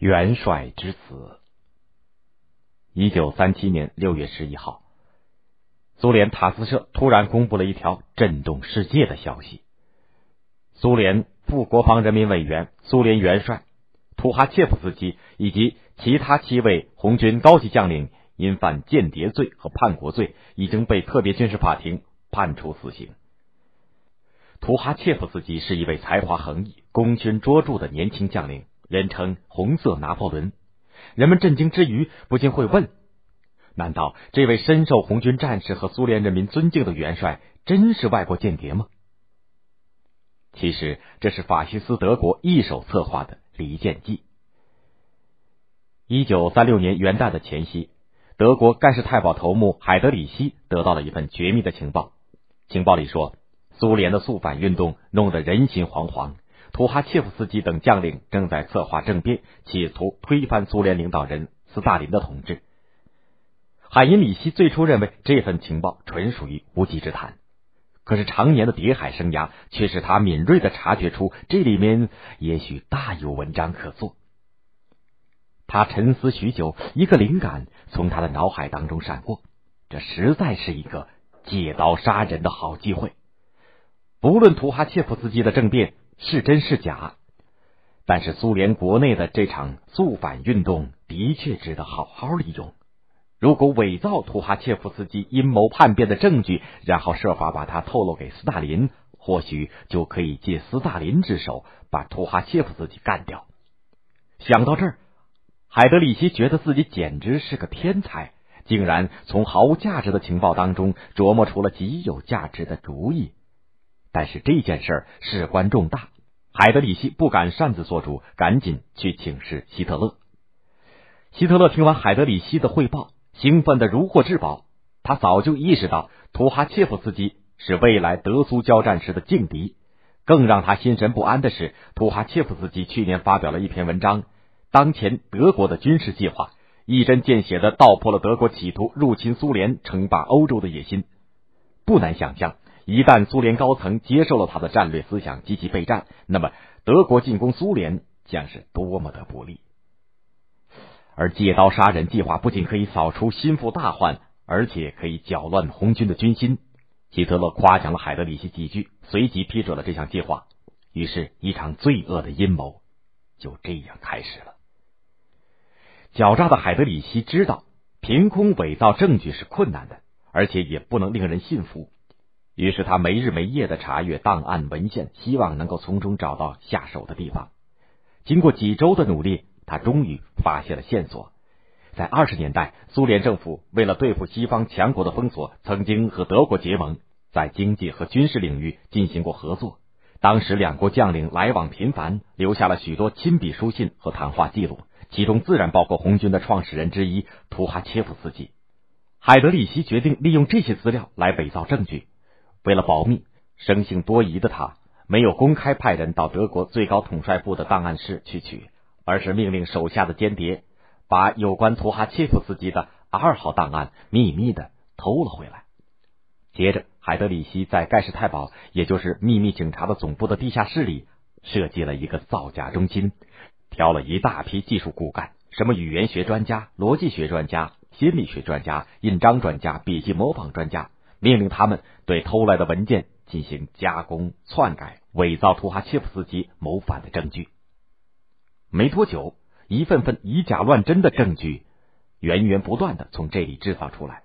元帅之死。一九三七年六月十一号，苏联塔斯社突然公布了一条震动世界的消息：苏联副国防人民委员、苏联元帅图哈切夫斯基以及其他七位红军高级将领因犯间谍罪和叛国罪，已经被特别军事法庭判处死刑。图哈切夫斯基是一位才华横溢、功勋卓著的年轻将领。人称“红色拿破仑”，人们震惊之余，不禁会问：难道这位深受红军战士和苏联人民尊敬的元帅，真是外国间谍吗？其实，这是法西斯德国一手策划的离间计。一九三六年元旦的前夕，德国盖世太保头目海德里希得到了一份绝密的情报，情报里说，苏联的肃反运动弄得人心惶惶。图哈切夫斯基等将领正在策划政变，企图推翻苏联领导人斯大林的统治。海因里希最初认为这份情报纯属于无稽之谈，可是常年的谍海生涯却使他敏锐的察觉出这里面也许大有文章可做。他沉思许久，一个灵感从他的脑海当中闪过，这实在是一个借刀杀人的好机会。不论图哈切夫斯基的政变。是真是假？但是苏联国内的这场肃反运动的确值得好好利用。如果伪造图哈切夫斯基阴谋叛变的证据，然后设法把他透露给斯大林，或许就可以借斯大林之手把图哈切夫斯基干掉。想到这儿，海德里希觉得自己简直是个天才，竟然从毫无价值的情报当中琢磨出了极有价值的主意。但是这件事事关重大，海德里希不敢擅自做主，赶紧去请示希特勒。希特勒听完海德里希的汇报，兴奋的如获至宝。他早就意识到图哈切夫斯基是未来德苏交战时的劲敌。更让他心神不安的是，图哈切夫斯基去年发表了一篇文章，当前德国的军事计划，一针见血的道破了德国企图入侵苏联、称霸欧洲的野心。不难想象。一旦苏联高层接受了他的战略思想，积极备战，那么德国进攻苏联将是多么的不利。而借刀杀人计划不仅可以扫除心腹大患，而且可以搅乱红军的军心。希特勒夸奖了海德里希几句，随即批准了这项计划。于是，一场罪恶的阴谋就这样开始了。狡诈的海德里希知道，凭空伪造证据是困难的，而且也不能令人信服。于是他没日没夜的查阅档案文献，希望能够从中找到下手的地方。经过几周的努力，他终于发现了线索。在二十年代，苏联政府为了对付西方强国的封锁，曾经和德国结盟，在经济和军事领域进行过合作。当时两国将领来往频繁，留下了许多亲笔书信和谈话记录，其中自然包括红军的创始人之一图哈切夫斯基。海德里希决定利用这些资料来伪造证据。为了保密，生性多疑的他没有公开派人到德国最高统帅部的档案室去取，而是命令手下的间谍把有关图哈切夫斯基的二号档案秘密的偷了回来。接着，海德里希在盖世太保，也就是秘密警察的总部的地下室里设计了一个造假中心，挑了一大批技术骨干，什么语言学专家、逻辑学专家、心理学专家、印章专家、笔记模仿专家。命令他们对偷来的文件进行加工、篡改、伪造图哈切夫斯基谋反的证据。没多久，一份份以假乱真的证据源源不断的从这里制造出来。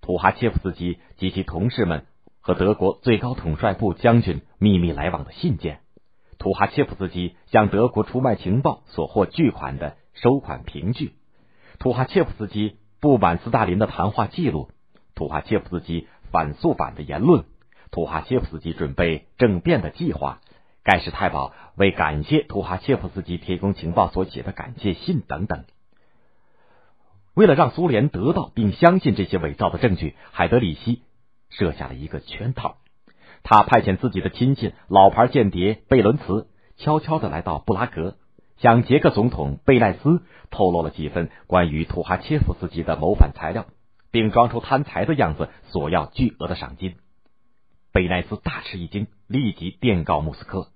图哈切夫斯基及其同事们和德国最高统帅部将军秘密来往的信件，图哈切夫斯基向德国出卖情报所获巨款的收款凭据，图哈切夫斯基不满斯大林的谈话记录。图哈切夫斯基反肃反的言论，图哈切夫斯基准备政变的计划，盖世太保为感谢图哈切夫斯基提供情报所写的感谢信等等。为了让苏联得到并相信这些伪造的证据，海德里希设下了一个圈套。他派遣自己的亲信、老牌间谍贝伦茨，悄悄的来到布拉格，向捷克总统贝奈斯透露了几份关于图哈切夫斯基的谋反材料。并装出贪财的样子，索要巨额的赏金。贝奈斯大吃一惊，立即电告莫斯科。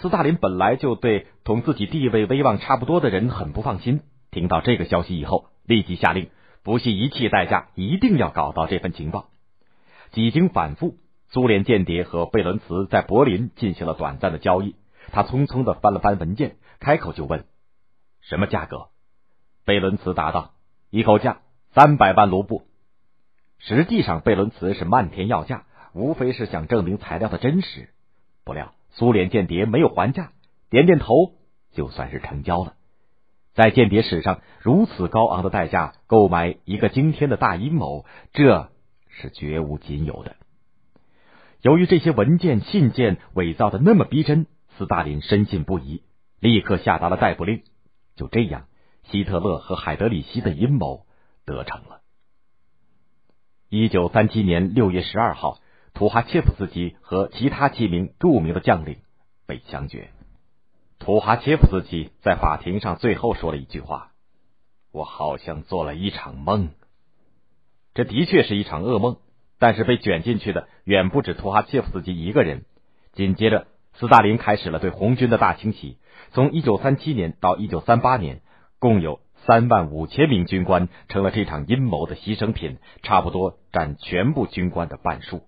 斯大林本来就对同自己地位威望差不多的人很不放心，听到这个消息以后，立即下令不惜一切代价，一定要搞到这份情报。几经反复，苏联间谍和贝伦茨在柏林进行了短暂的交易。他匆匆的翻了翻文件，开口就问：“什么价格？”贝伦茨答道：“一口价三百万卢布。”实际上，贝伦茨是漫天要价，无非是想证明材料的真实。不料。苏联间谍没有还价，点点头就算是成交了。在间谍史上，如此高昂的代价购买一个惊天的大阴谋，这是绝无仅有的。由于这些文件信件伪造的那么逼真，斯大林深信不疑，立刻下达了逮捕令。就这样，希特勒和海德里希的阴谋得逞了。一九三七年六月十二号。图哈切夫斯基和其他几名著名的将领被枪决。图哈切夫斯基在法庭上最后说了一句话：“我好像做了一场梦。”这的确是一场噩梦，但是被卷进去的远不止图哈切夫斯基一个人。紧接着，斯大林开始了对红军的大清洗。从一九三七年到一九三八年，共有三万五千名军官成了这场阴谋的牺牲品，差不多占全部军官的半数。